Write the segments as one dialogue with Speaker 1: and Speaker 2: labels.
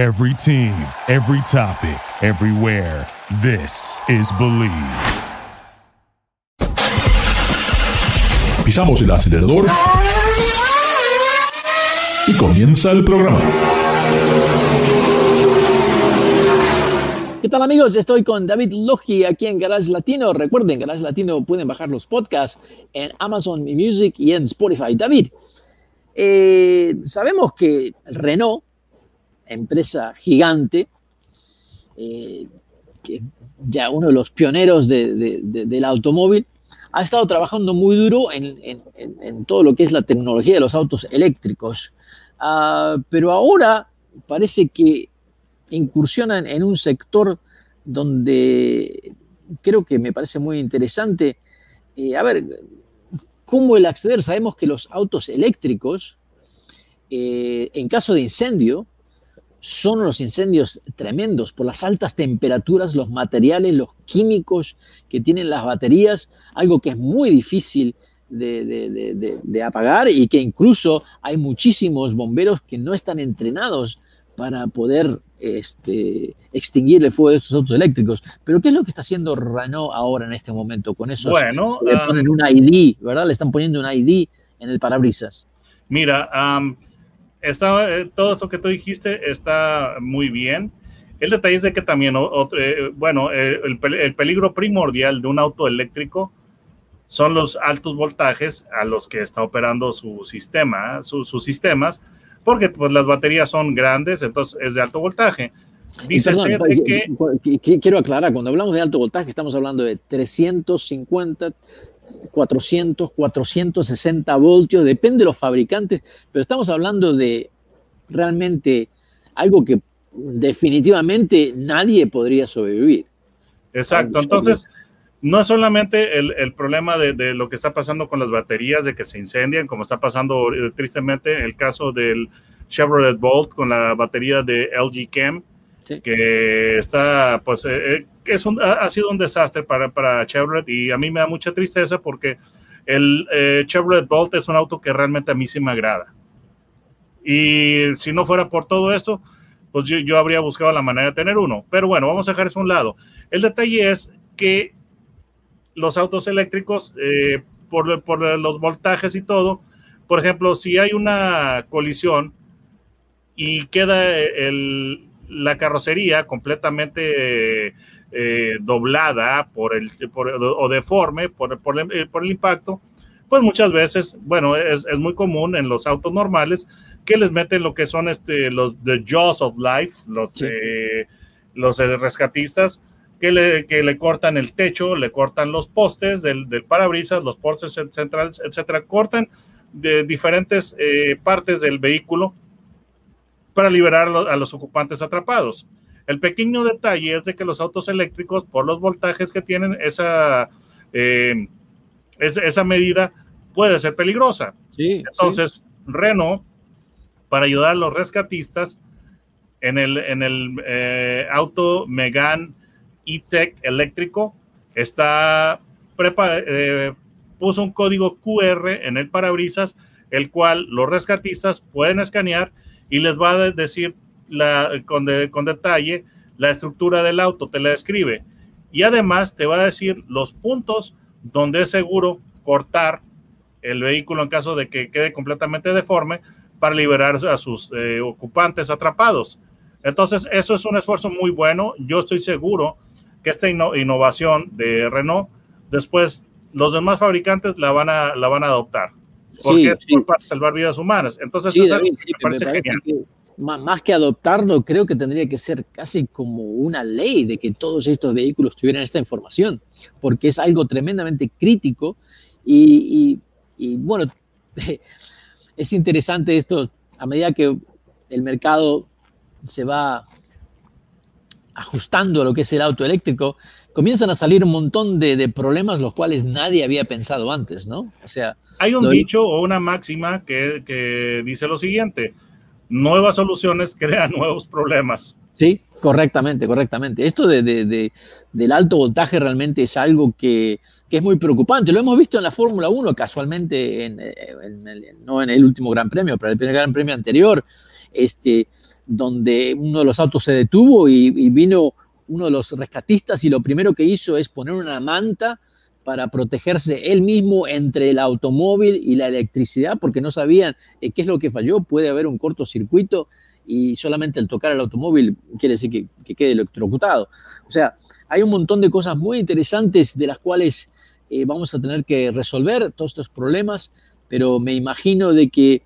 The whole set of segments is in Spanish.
Speaker 1: Every team, every topic, everywhere. This is Believe.
Speaker 2: Pisamos el acelerador y comienza el programa.
Speaker 3: ¿Qué tal amigos? Estoy con David Logi aquí en Garage Latino. Recuerden, Garage Latino pueden bajar los podcasts en Amazon Music y en Spotify. David, eh, sabemos que Renault, empresa gigante, eh, que ya uno de los pioneros del automóvil, ha estado trabajando muy duro en, todo lo que es la tecnología de los autos eléctricos. Ah, pero ahora parece que incursionan en un sector donde creo que me parece muy interesante. Eh, a ver, ¿cómo el acceder? Sabemos que los autos eléctricos, eh, en caso de incendio, son unos incendios tremendos por las altas temperaturas, los materiales, los químicos que tienen las baterías, algo que es muy difícil de, apagar y que incluso hay muchísimos bomberos que no están entrenados para poder este, extinguir el fuego de esos autos eléctricos. Pero ¿qué es lo que está haciendo Renault ahora en este momento con eso?
Speaker 4: Bueno,
Speaker 3: le ponen un ID, ¿verdad? Le están poniendo un ID en el parabrisas.
Speaker 4: Mira, está, eh, todo esto que tú dijiste está muy bien. El detalle es de que también, eh, bueno, eh, el, peligro primordial de un auto eléctrico son los altos voltajes a los que está operando su sistema, sus sistemas, porque pues las baterías son grandes, entonces es de alto voltaje.
Speaker 3: Dice que, quiero aclarar, cuando hablamos de alto voltaje estamos hablando de 350, 400, 460 voltios, depende de los fabricantes, pero estamos hablando de realmente algo que definitivamente nadie podría sobrevivir.
Speaker 4: Exacto, entonces no es solamente el, problema de, lo que está pasando con las baterías, de que se incendian, como está pasando eh, tristemente el caso del Chevrolet Bolt con la batería de LG Chem, que está, pues, eh, eh, es ha, sido un desastre para, para Chevrolet y a mí me da mucha tristeza porque el Chevrolet Bolt es un auto que realmente a mí sí me agrada. Y si no fuera por todo esto, pues yo, yo habría buscado la manera de tener uno. Pero bueno, vamos a dejar eso a un lado. El detalle es que los autos eléctricos, eh, por, los voltajes y todo, por ejemplo, si hay una colisión y queda la carrocería completamente eh, doblada por el, o deforme por, el, impacto, pues muchas veces, bueno, es, muy común en los autos normales que les meten lo que son este, los the jaws of life, los, eh, los rescatistas, que le, que le cortan el techo, le cortan los postes del, del parabrisas, los postes centrales, etcétera, cortan de diferentes eh, partes del vehículo para liberar a los ocupantes atrapados. El pequeño detalle es de que los autos eléctricos, por los voltajes que tienen, esa, eh, esa medida puede ser peligrosa.
Speaker 3: Sí,
Speaker 4: Entonces, Renault, para ayudar a los rescatistas, en el, en el eh, auto Megan e-Tech eléctrico está eh, puso un código QR en el parabrisas, el cual los rescatistas pueden escanear y les va a decir la, con, con detalle la estructura del auto, te la describe. Y además te va a decir los puntos donde es seguro cortar el vehículo en caso de que quede completamente deforme para liberar a sus eh, ocupantes atrapados. Entonces, eso es un esfuerzo muy bueno. Yo estoy seguro que esta innovación de Renault, después los demás fabricantes la van a, la van a adoptar. Porque es para salvar vidas humanas. Entonces, eso me, parece genial.
Speaker 3: más que adoptarlo, creo que tendría que ser casi como una ley de que todos estos vehículos tuvieran esta información, porque es algo tremendamente crítico y, y bueno, es interesante esto, a medida que el mercado se va ajustando a lo que es el auto eléctrico, comienzan a salir un montón de, problemas los cuales nadie había pensado antes, ¿no?
Speaker 4: O sea, hay un dicho o una máxima que, dice lo siguiente: nuevas soluciones crean nuevos problemas.
Speaker 3: Sí, correctamente, correctamente. Esto de, del alto voltaje realmente es algo que, es muy preocupante. Lo hemos visto en la Fórmula 1 casualmente, en, no en el último Gran Premio, pero en el primer Gran Premio anterior. Este, donde uno de los autos se detuvo y, vino uno de los rescatistas y lo primero que hizo es poner una manta para protegerse él mismo entre el automóvil y la electricidad, porque no sabían eh, qué es lo que falló, puede haber un cortocircuito y solamente el tocar el automóvil quiere decir que, quede electrocutado. O sea, hay un montón de cosas muy interesantes de las cuales eh, vamos a tener que resolver todos estos problemas, pero me imagino de que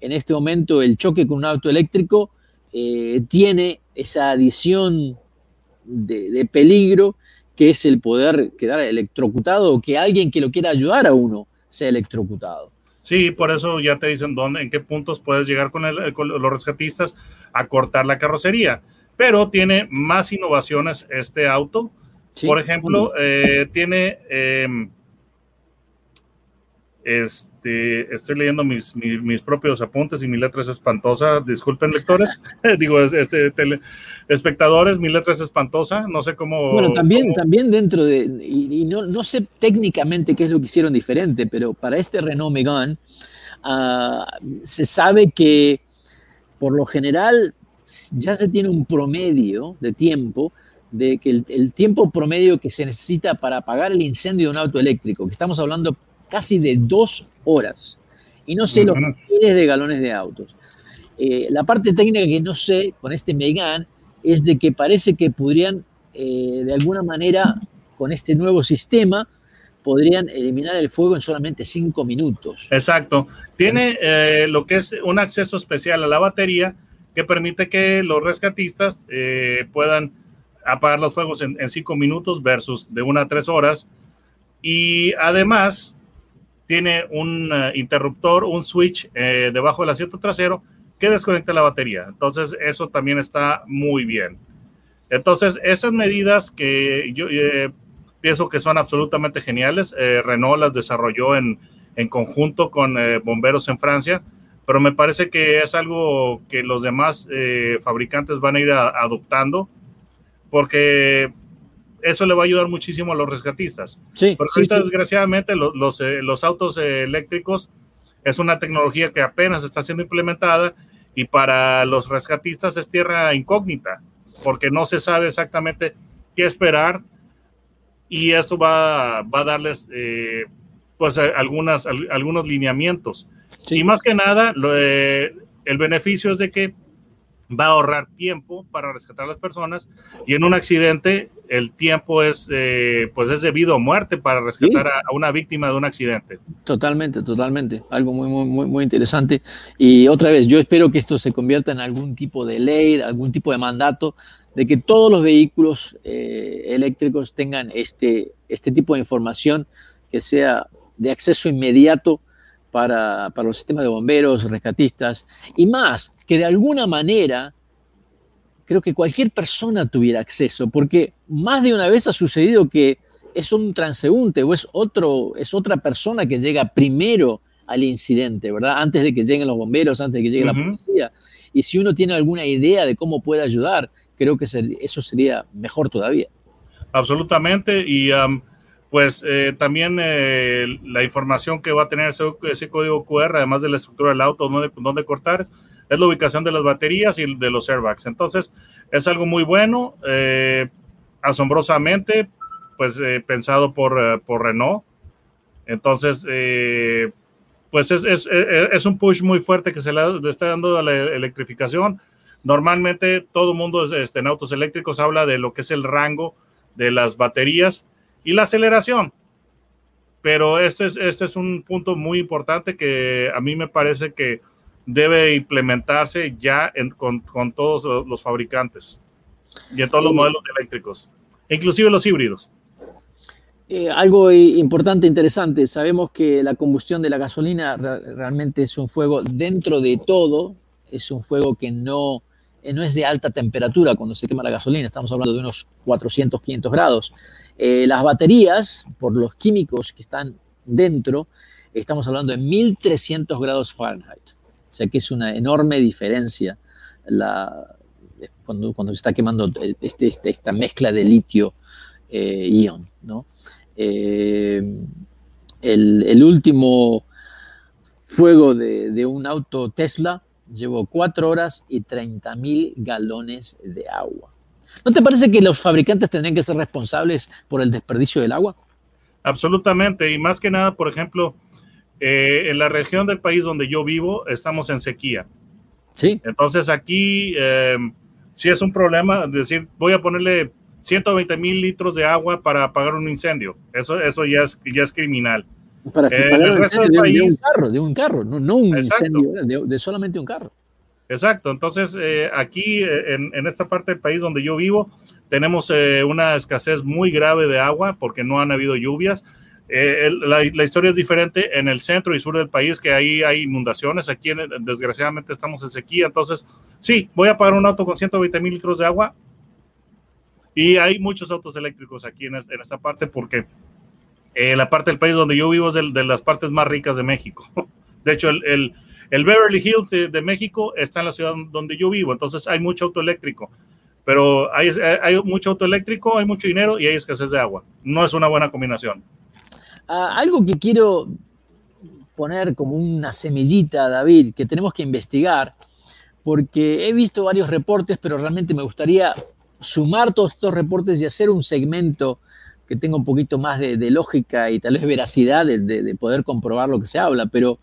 Speaker 3: en este momento el choque con un auto eléctrico eh, tiene esa adición de, peligro que es el poder quedar electrocutado o que alguien que lo quiera ayudar a uno sea electrocutado.
Speaker 4: Sí, por eso ya te dicen dónde, en qué puntos puedes llegar con, los rescatistas a cortar la carrocería. Pero tiene más innovaciones este auto. por ejemplo, eh, tiene em, este, estoy leyendo mis, mis, propios apuntes y mi letra es espantosa. Disculpen, lectores. Digo, este, espectadores, mi letra es espantosa. No sé cómo.
Speaker 3: Bueno, también, también dentro de. Y, no, no, sé técnicamente qué es lo que hicieron diferente, pero para este Renault Megane ah, se sabe que por lo general ya se tiene un promedio de tiempo de que el, el, tiempo promedio que se necesita para apagar el incendio de un auto eléctrico, que estamos hablando casi de dos horas. Y no sé los miles de galones de autos. Eh, la parte técnica que no sé con este Megan es de que parece que podrían, eh, de alguna manera, con este nuevo sistema, podrían eliminar el fuego en solamente cinco minutos.
Speaker 4: Exacto. Tiene eh, lo que es un acceso especial a la batería que permite que los rescatistas puedan apagar los fuegos en, en, cinco minutos versus de una a tres horas. Y además, tiene un eh, interruptor, un switch eh, debajo del asiento trasero que desconecta la batería. Entonces, eso también está muy bien. Entonces, esas medidas que yo eh, pienso que son absolutamente geniales, Renault las desarrolló en, en conjunto con bomberos en Francia, pero me parece que es algo que los demás fabricantes van a ir adoptando, porque eso le va a ayudar muchísimo a los rescatistas.
Speaker 3: Sí,
Speaker 4: Porque ahorita, desgraciadamente, los, eh, los, autos eléctricos es una tecnología que apenas está siendo implementada y para los rescatistas es tierra incógnita, porque no se sabe exactamente qué esperar y esto va, va a darles eh, pues algunas, algunos lineamientos. Y más que nada, eh, el beneficio es de que va a ahorrar tiempo para rescatar a las personas y en un accidente el tiempo es eh, pues es debido a muerte para rescatar a, una víctima de un accidente.
Speaker 3: Totalmente, totalmente, algo muy muy muy interesante. Y otra vez yo espero que esto se convierta en algún tipo de ley, algún tipo de mandato de que todos los vehículos eh, eléctricos tengan este este tipo de información que sea de acceso inmediato para, para los sistemas de bomberos, rescatistas y más que de alguna manera creo que cualquier persona tuviera acceso, porque más de una vez ha sucedido que es un transeúnte o es, otro, es otra persona que llega primero al incidente, ¿verdad? Antes de que lleguen los bomberos, antes de que llegue la policía. Y si uno tiene alguna idea de cómo puede ayudar, creo que eso sería mejor todavía.
Speaker 4: Absolutamente. Y pues eh, también eh, la información que va a tener ese, código QR, además de la estructura del auto, dónde, dónde cortar, es la ubicación de las baterías y de los airbags. Entonces, es algo muy bueno, eh, asombrosamente, pues eh, pensado por, eh, por, Renault. Entonces, pues es, es, es, un push muy fuerte que se le está dando a la electrificación. Normalmente todo mundo este, en autos eléctricos habla de lo que es el rango de las baterías y la aceleración. Pero este es, este es un punto muy importante que a mí me parece que debe implementarse ya con, todos los fabricantes y en todos los modelos eléctricos, inclusive los híbridos.
Speaker 3: Eh, algo importante, interesante, sabemos que la combustión de la gasolina realmente es un fuego dentro de todo, es un fuego que no, eh, no es de alta temperatura cuando se quema la gasolina, estamos hablando de unos 400, 500 grados. Eh, las baterías, por los químicos que están dentro, estamos hablando de 1300 grados Fahrenheit. O sea que es una enorme diferencia la, cuando, se está quemando este, este esta mezcla de litio-ion. Eh. Eh, el, último fuego de, un auto Tesla llevo cuatro horas y 30 mil galones de agua. ¿No te parece que los fabricantes tendrían que ser responsables por el desperdicio del agua?
Speaker 4: Absolutamente, y más que nada, por ejemplo, eh, en la región del país donde yo vivo, estamos en sequía.
Speaker 3: Sí.
Speaker 4: Entonces aquí eh, sí es un problema, decir, voy a ponerle 120 mil litros de agua para apagar un incendio. Eso, eso ya, es, ya es criminal.
Speaker 3: Para
Speaker 4: Eh, el resto del
Speaker 3: de, de un
Speaker 4: país-
Speaker 3: carro, de un carro, no, no un
Speaker 4: Exacto.
Speaker 3: incendio, de, de solamente un carro.
Speaker 4: Exacto, entonces eh, aquí eh, en, en esta parte del país donde yo vivo tenemos eh, una escasez muy grave de agua porque no han habido lluvias. Eh, el- la, la historia es diferente en el centro y sur del país que ahí hay inundaciones, aquí en- desgraciadamente estamos en sequía, entonces sí, voy a pagar un auto con 120 mil litros de agua y hay muchos autos eléctricos aquí en, en esta parte porque eh, la parte del país donde yo vivo es de, de las partes más ricas de México. De hecho, el, el- el Beverly Hills de, de México está en la ciudad donde yo vivo, entonces hay mucho auto eléctrico. Pero hay, hay mucho auto eléctrico, hay mucho dinero y hay escasez de agua. No es una buena combinación.
Speaker 3: Ah, algo que quiero poner como una semillita, David, que tenemos que investigar, porque he visto varios reportes, pero realmente me gustaría sumar todos estos reportes y hacer un segmento que tenga un poquito más de, de lógica y tal vez veracidad de, de- de poder comprobar lo que se habla, pero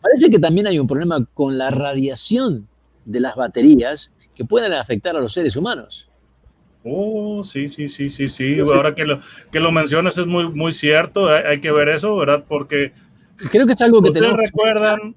Speaker 3: parece que también hay un problema con la radiación de las baterías que pueden afectar a los seres humanos.
Speaker 4: Oh, sí, sí, sí, sí, sí. Ahora que lo, que lo mencionas es muy, muy cierto. Hay, hay que ver eso, ¿verdad? Porque
Speaker 3: Creo que es algo que
Speaker 4: ustedes
Speaker 3: tenemos
Speaker 4: recuerdan,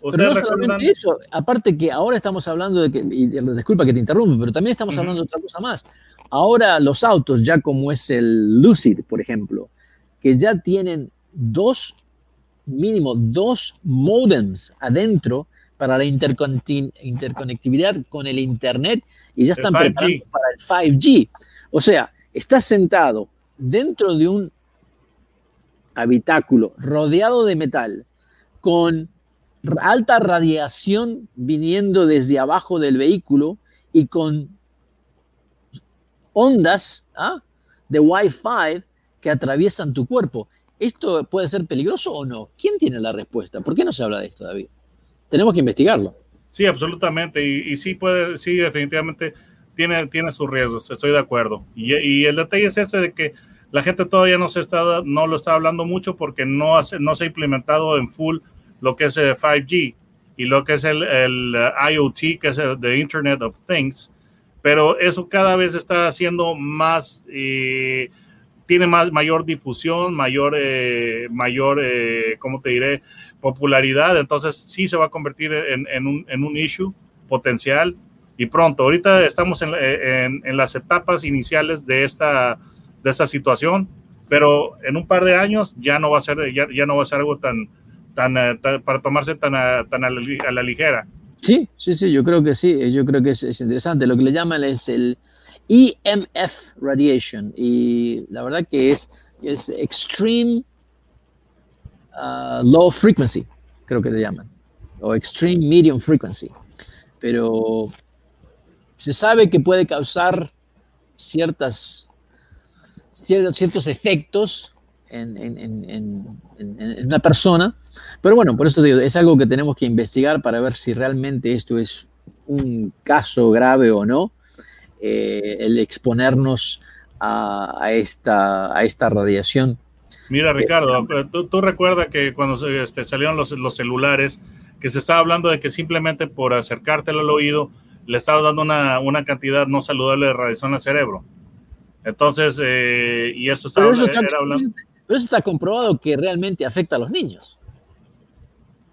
Speaker 3: Pero no
Speaker 4: recuerdan,
Speaker 3: solamente eso, aparte que ahora estamos hablando de que, y disculpa que te interrumpa, pero también estamos hablando de otra cosa más. Ahora los autos, ya como es el Lucid, por ejemplo, que ya tienen dos, mínimo dos modems adentro para la interconectividad con el Internet y ya están
Speaker 4: 5G.
Speaker 3: preparando para el 5G. O sea, estás sentado dentro de un habitáculo rodeado de metal con alta radiación viniendo desde abajo del vehículo y con ondas ¿ah? de Wi-Fi que atraviesan tu cuerpo. ¿Esto puede ser peligroso o no? ¿Quién tiene la respuesta? ¿Por qué no se habla de esto, David? Tenemos que investigarlo.
Speaker 4: sí, absolutamente. Y, sí puede, sí, definitivamente tiene, tiene sus riesgos, estoy de acuerdo. Y, el detalle es ese de que la gente todavía no se está, no lo está hablando mucho porque no, hace, no se ha implementado en full lo que es el 5G y lo que es el, uh, IoT, que es el the Internet of Things. Pero eso cada vez está haciendo más, eh, tiene más, mayor difusión, mayor, eh, mayor eh, ¿cómo te diré? Popularidad. Entonces sí se va a convertir en, en un, en un issue potencial y pronto. Ahorita estamos en, en, en las etapas iniciales de esta, de esta situación, pero en un par de años ya no va a ser, ya, ya no va a ser algo tan, tan, uh, tan para tomarse tan, uh, tan a, la, a, la, ligera.
Speaker 3: Sí, sí, sí, yo creo que sí, yo creo que es, es, interesante. Lo que le llaman es el EMF radiation y la verdad que es, es Extreme uh, Low Frequency, creo que le llaman, o Extreme Medium Frequency. Pero se sabe que puede causar ciertas, ciertos, ciertos efectos en, en, en, en, una persona. Pero bueno, por eso digo, es algo que tenemos que investigar para ver si realmente esto es un caso grave o no, eh, el exponernos a, a, esta, a esta radiación.
Speaker 4: Mira, Ricardo, tú, tú recuerdas que cuando este, salieron los, los, celulares, que se estaba hablando de que simplemente por acercártelo al oído le estaba dando una, una cantidad no saludable de radiación al cerebro. Entonces, eh, y eso estaba
Speaker 3: pero eso está,
Speaker 4: era hablando.
Speaker 3: Pero eso está comprobado que realmente afecta a los niños.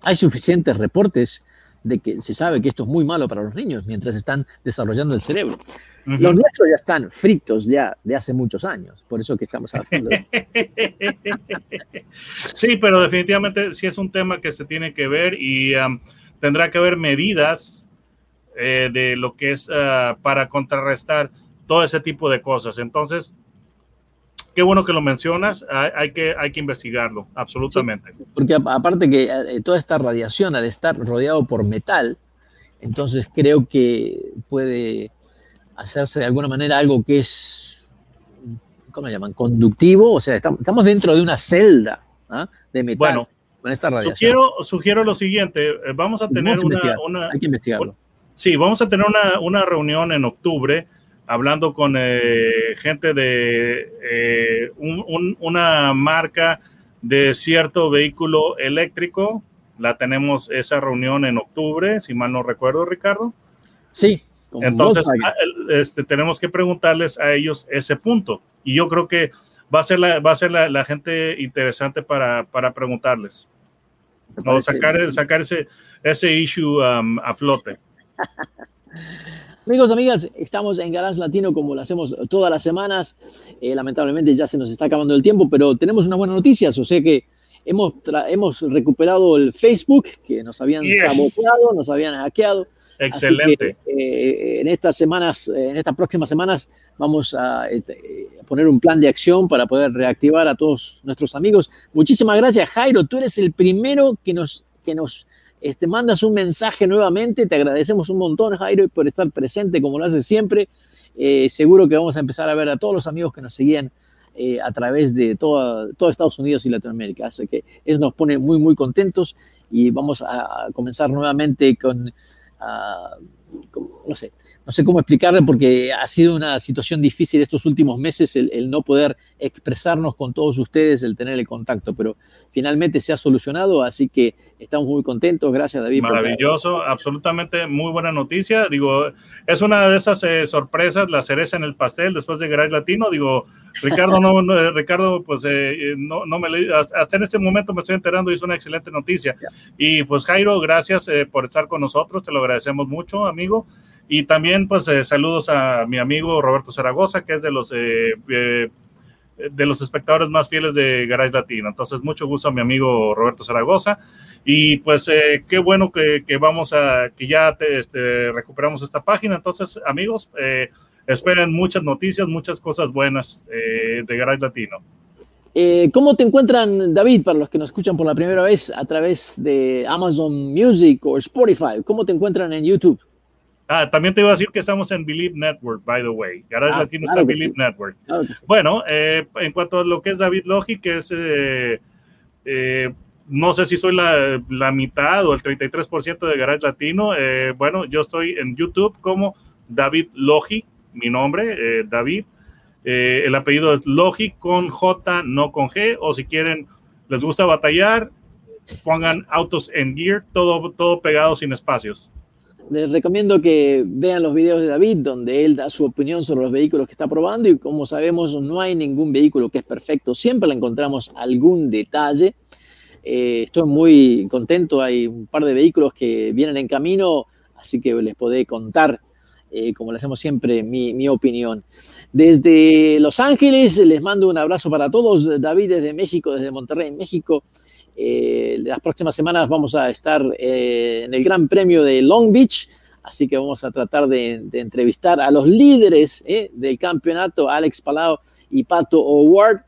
Speaker 3: Hay suficientes reportes de que se sabe que esto es muy malo para los niños mientras están desarrollando el cerebro. Uh -huh. Los nuestros ya están fritos ya de hace muchos años, por eso que estamos hablando.
Speaker 4: sí, pero definitivamente sí es un tema que se tiene que ver y um, tendrá que haber medidas eh, de lo que es uh, para contrarrestar todo ese tipo de cosas. Entonces, qué bueno que lo mencionas, hay, hay, que, hay que investigarlo, absolutamente.
Speaker 3: Sí, porque aparte que eh, toda esta radiación al estar rodeado por metal, entonces creo que puede hacerse de alguna manera algo que es, ¿cómo le llaman? Conductivo, o sea, estamos dentro de una celda ¿ah? de metal.
Speaker 4: Bueno,
Speaker 3: con esta radiación.
Speaker 4: Sugiero, sugiero lo siguiente, eh, vamos a tener una, una,
Speaker 3: Hay que investigarlo.
Speaker 4: Sí, vamos a tener una, una reunión en octubre hablando con eh, gente de eh, un, un, una marca de cierto vehículo eléctrico. La tenemos esa reunión en octubre, si mal no recuerdo, Ricardo.
Speaker 3: Sí.
Speaker 4: Entonces, este, tenemos que preguntarles a ellos ese punto. Y yo creo que va a ser la, va a ser la, la gente interesante para, para preguntarles. O sacar, sacar ese, ese issue um, a flote.
Speaker 3: Amigos, amigas, estamos en Garage Latino como lo hacemos todas las semanas. Eh, lamentablemente ya se nos está acabando el tiempo, pero tenemos unas buenas noticias. O sea que hemos, hemos recuperado el Facebook, que nos habían yes. saboteado, nos habían hackeado.
Speaker 4: Excelente.
Speaker 3: Que, eh, en estas semanas, en estas próximas semanas, vamos a, eh, a, poner un plan de acción para poder reactivar a todos nuestros amigos. Muchísimas gracias, Jairo. Tú eres el primero que nos, que nos este, mandas un mensaje nuevamente. Te agradecemos un montón, Jairo, por estar presente como lo haces siempre. Eh, seguro que vamos a empezar a ver a todos los amigos que nos seguían eh, a través de toda, todo Estados Unidos y Latinoamérica. Así que eso nos pone muy, muy contentos y vamos a, comenzar nuevamente con, uh, no sé, no sé cómo explicarle porque ha sido una situación difícil estos últimos meses el, el, no poder expresarnos con todos ustedes, el tener el contacto, pero finalmente se ha solucionado, así que estamos muy contentos. Gracias, David.
Speaker 4: Maravilloso, absolutamente muy buena noticia. Digo, es una de esas eh, sorpresas, la cereza en el pastel después de Garage Latino. Digo, Ricardo, no, no Ricardo, pues eh, no, no me hasta en este momento me estoy enterando y es una excelente noticia. Yeah. Y pues Jairo, gracias eh, por estar con nosotros, te lo agradecemos mucho, amigo. Y también, pues, eh, saludos a mi amigo Roberto Zaragoza, que es de los, eh, eh, de los espectadores más fieles de Garage Latino. Entonces, mucho gusto a mi amigo Roberto Zaragoza. Y pues, eh, qué bueno que, vamos a, que ya te, este, recuperamos esta página. Entonces, amigos, esperen muchas noticias, muchas cosas buenas de Garage Latino.
Speaker 3: ¿Cómo te encuentran, David, para los que nos escuchan por la primera vez a través de Amazon Music o Spotify? ¿Cómo te encuentran en YouTube?
Speaker 4: Ah, también te iba a decir que estamos en Believe Network, by the way. Garage ah, Latino claro está en Believe sí. Network. Claro sí. Bueno, eh, en cuanto a lo que es David Logi, que es, eh, eh, no sé si soy la, la, mitad o el 33% de Garage Latino. Eh, bueno, yo estoy en YouTube como David Logi, mi nombre, David. el apellido es Logi con J, no con G. O si quieren, les gusta batallar, pongan autos en gear, todo, todo pegado sin espacios
Speaker 3: les recomiendo que vean los videos de David, donde él da su opinión sobre los vehículos que está probando y como sabemos no hay ningún vehículo que es perfecto, siempre le encontramos algún detalle. Eh, estoy muy contento, hay un par de vehículos que vienen en camino, así que les podré contar, eh, como le hacemos siempre, mi, mi, opinión. Desde Los Ángeles les mando un abrazo para todos, David desde México, desde Monterrey, México. Eh, las próximas semanas vamos a estar eh, en el Gran Premio de Long Beach, así que vamos a tratar de, entrevistar a los líderes eh, del campeonato, Alex Palau y Pato O'Ward,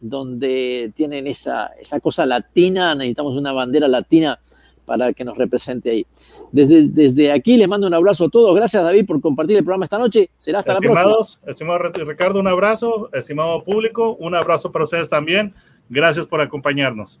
Speaker 3: donde tienen esa, cosa latina, necesitamos una bandera latina para que nos represente ahí. Desde, aquí les mando un abrazo a todos. Gracias, David, por compartir el programa esta noche. Será hasta la
Speaker 4: próxima. Estimado Ricardo, un abrazo. Estimado público, un abrazo para ustedes también. Gracias por acompañarnos.